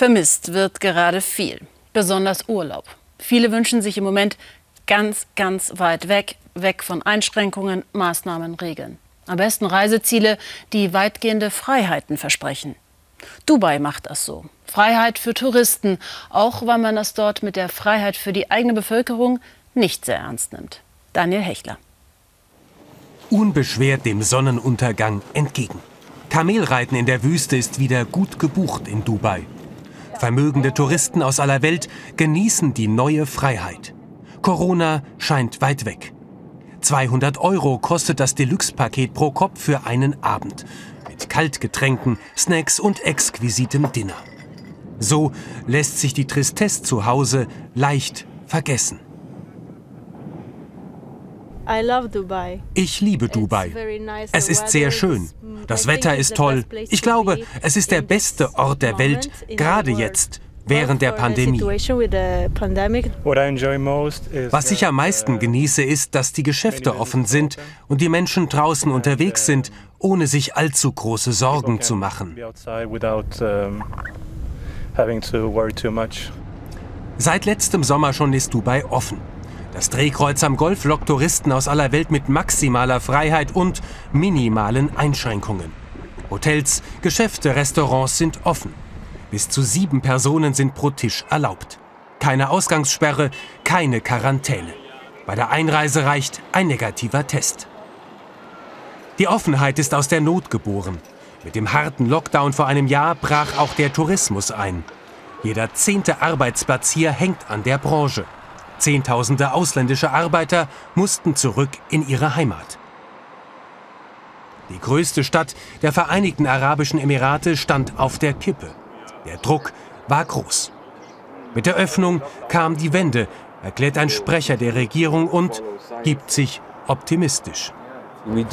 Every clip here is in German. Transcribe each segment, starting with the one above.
Vermisst wird gerade viel, besonders Urlaub. Viele wünschen sich im Moment ganz, ganz weit weg, weg von Einschränkungen, Maßnahmen, Regeln. Am besten Reiseziele, die weitgehende Freiheiten versprechen. Dubai macht das so. Freiheit für Touristen, auch weil man das dort mit der Freiheit für die eigene Bevölkerung nicht sehr ernst nimmt. Daniel Hechler. Unbeschwert dem Sonnenuntergang entgegen. Kamelreiten in der Wüste ist wieder gut gebucht in Dubai. Vermögende Touristen aus aller Welt genießen die neue Freiheit. Corona scheint weit weg. 200 Euro kostet das Deluxe-Paket pro Kopf für einen Abend. Mit Kaltgetränken, Snacks und exquisitem Dinner. So lässt sich die Tristesse zu Hause leicht vergessen. Ich liebe Dubai. Es ist sehr schön. Das Wetter ist toll. Ich glaube, es ist der beste Ort der Welt, gerade jetzt, während der Pandemie. Was ich am meisten genieße, ist, dass die Geschäfte offen sind und die Menschen draußen unterwegs sind, ohne sich allzu große Sorgen zu machen. Seit letztem Sommer schon ist Dubai offen. Das Drehkreuz am Golf lockt Touristen aus aller Welt mit maximaler Freiheit und minimalen Einschränkungen. Hotels, Geschäfte, Restaurants sind offen. Bis zu sieben Personen sind pro Tisch erlaubt. Keine Ausgangssperre, keine Quarantäne. Bei der Einreise reicht ein negativer Test. Die Offenheit ist aus der Not geboren. Mit dem harten Lockdown vor einem Jahr brach auch der Tourismus ein. Jeder zehnte Arbeitsplatz hier hängt an der Branche. Zehntausende ausländische Arbeiter mussten zurück in ihre Heimat. Die größte Stadt der Vereinigten Arabischen Emirate stand auf der Kippe. Der Druck war groß. Mit der Öffnung kam die Wende, erklärt ein Sprecher der Regierung und gibt sich optimistisch. Uh,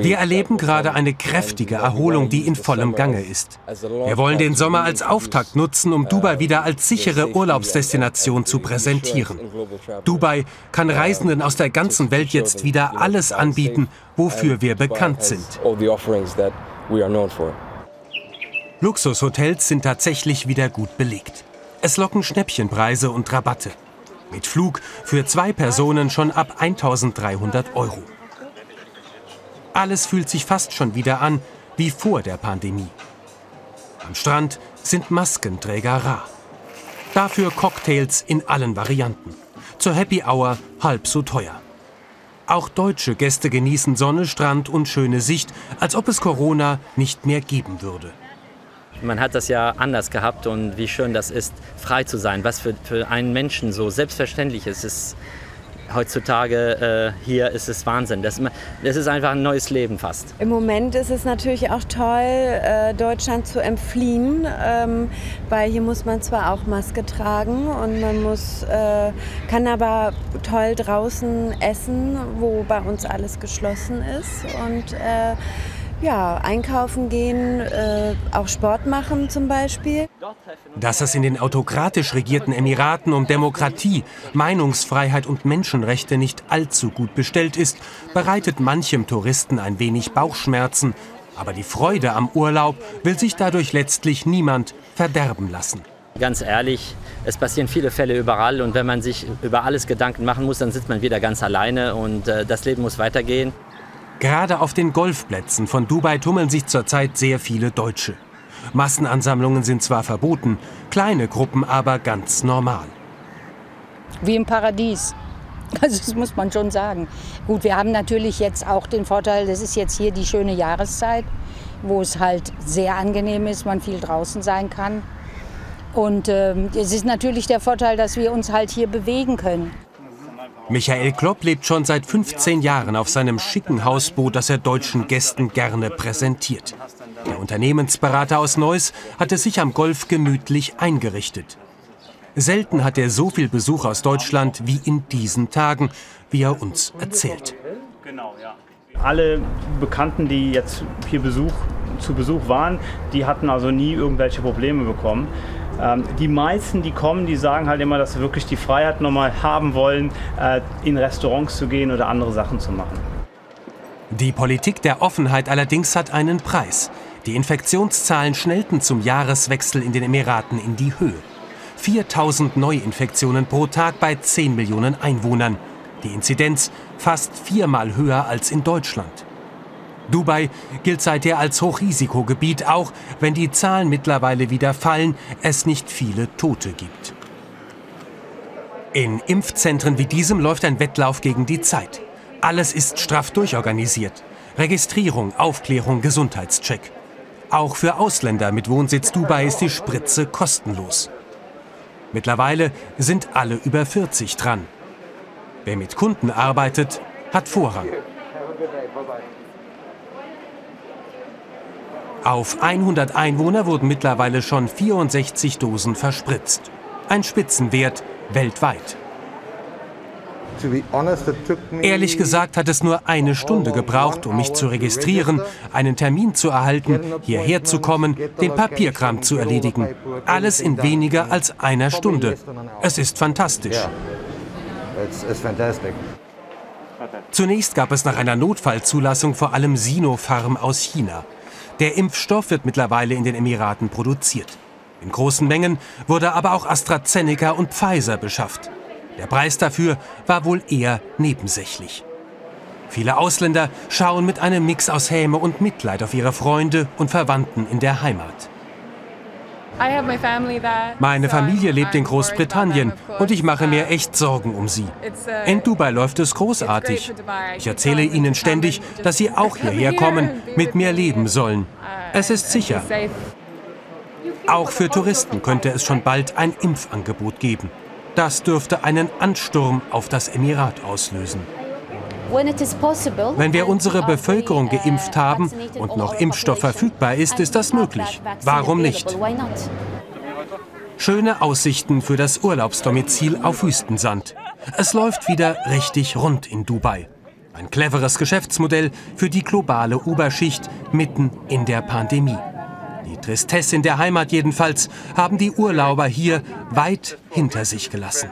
Wir erleben gerade eine kräftige Erholung, die in vollem Gange ist. Wir wollen den Sommer als Auftakt nutzen, um Dubai wieder als sichere Urlaubsdestination zu präsentieren. Dubai kann Reisenden aus der ganzen Welt jetzt wieder alles anbieten, wofür wir bekannt sind. Luxushotels sind tatsächlich wieder gut belegt. Es locken Schnäppchenpreise und Rabatte. Mit Flug für zwei Personen schon ab 1300 Euro. Alles fühlt sich fast schon wieder an wie vor der Pandemie. Am Strand sind Maskenträger rar. Dafür Cocktails in allen Varianten. Zur Happy Hour halb so teuer. Auch deutsche Gäste genießen Sonne, Strand und schöne Sicht, als ob es Corona nicht mehr geben würde. Man hat das ja anders gehabt und wie schön das ist, frei zu sein, was für, für einen Menschen so selbstverständlich ist. ist heutzutage äh, hier ist es Wahnsinn. Das, das, ist einfach ein neues Leben fast. Im Moment ist es natürlich auch toll, äh, Deutschland zu entfliehen, ähm, weil hier muss man zwar auch Maske tragen und man muss, äh, kann aber toll draußen essen, wo bei uns alles geschlossen ist und äh, ja, einkaufen gehen, äh, auch Sport machen zum Beispiel. Dass es in den autokratisch regierten Emiraten um Demokratie, Meinungsfreiheit und Menschenrechte nicht allzu gut bestellt ist, bereitet manchem Touristen ein wenig Bauchschmerzen. Aber die Freude am Urlaub will sich dadurch letztlich niemand verderben lassen. Ganz ehrlich, es passieren viele Fälle überall und wenn man sich über alles Gedanken machen muss, dann sitzt man wieder ganz alleine und äh, das Leben muss weitergehen. Gerade auf den Golfplätzen von Dubai tummeln sich zurzeit sehr viele Deutsche. Massenansammlungen sind zwar verboten, kleine Gruppen aber ganz normal. Wie im Paradies. Also das muss man schon sagen. Gut, wir haben natürlich jetzt auch den Vorteil, das ist jetzt hier die schöne Jahreszeit, wo es halt sehr angenehm ist, man viel draußen sein kann. Und äh, es ist natürlich der Vorteil, dass wir uns halt hier bewegen können. Michael Klopp lebt schon seit 15 Jahren auf seinem schicken Hausboot, das er deutschen Gästen gerne präsentiert. Der Unternehmensberater aus Neuss hatte sich am Golf gemütlich eingerichtet. Selten hat er so viel Besuch aus Deutschland wie in diesen Tagen, wie er uns erzählt. Alle Bekannten, die jetzt hier Besuch, zu Besuch waren, die hatten also nie irgendwelche Probleme bekommen. Ähm, die meisten, die kommen, die sagen halt immer, dass sie wirklich die Freiheit nochmal haben wollen, äh, in Restaurants zu gehen oder andere Sachen zu machen. Die Politik der Offenheit allerdings hat einen Preis. Die Infektionszahlen schnellten zum Jahreswechsel in den Emiraten in die Höhe. 4000 Neuinfektionen pro Tag bei 10 Millionen Einwohnern. Die Inzidenz fast viermal höher als in Deutschland. Dubai gilt seither als Hochrisikogebiet, auch wenn die Zahlen mittlerweile wieder fallen, es nicht viele Tote gibt. In Impfzentren wie diesem läuft ein Wettlauf gegen die Zeit. Alles ist straff durchorganisiert. Registrierung, Aufklärung, Gesundheitscheck. Auch für Ausländer mit Wohnsitz Dubai ist die Spritze kostenlos. Mittlerweile sind alle über 40 dran. Wer mit Kunden arbeitet, hat Vorrang. Auf 100 Einwohner wurden mittlerweile schon 64 Dosen verspritzt. Ein Spitzenwert weltweit. Ehrlich gesagt hat es nur eine Stunde gebraucht, um mich zu registrieren, einen Termin zu erhalten, hierher zu kommen, den Papierkram zu erledigen. Alles in weniger als einer Stunde. Es ist fantastisch. Zunächst gab es nach einer Notfallzulassung vor allem Sinopharm aus China. Der Impfstoff wird mittlerweile in den Emiraten produziert. In großen Mengen wurde aber auch AstraZeneca und Pfizer beschafft. Der Preis dafür war wohl eher nebensächlich. Viele Ausländer schauen mit einem Mix aus Häme und Mitleid auf ihre Freunde und Verwandten in der Heimat. Meine Familie lebt in Großbritannien und ich mache mir echt Sorgen um sie. uh, In Dubai läuft es großartig. Ich erzähle ihnen ständig, dass sie auch hierher kommen, mit mir leben sollen. Es ist sicher. Auch für Touristen könnte es schon bald ein Impfangebot geben. Das dürfte einen Ansturm auf das Emirat auslösen. Wenn wir unsere Bevölkerung geimpft haben und noch Impfstoff verfügbar ist, ist das möglich. Warum nicht? Schöne Aussichten für das Urlaubsdomizil auf Wüstensand. Es läuft wieder richtig rund in Dubai. Ein cleveres Geschäftsmodell für die globale Oberschicht mitten in der Pandemie. Die Tristesse in der Heimat jedenfalls haben die Urlauber hier weit hinter sich gelassen.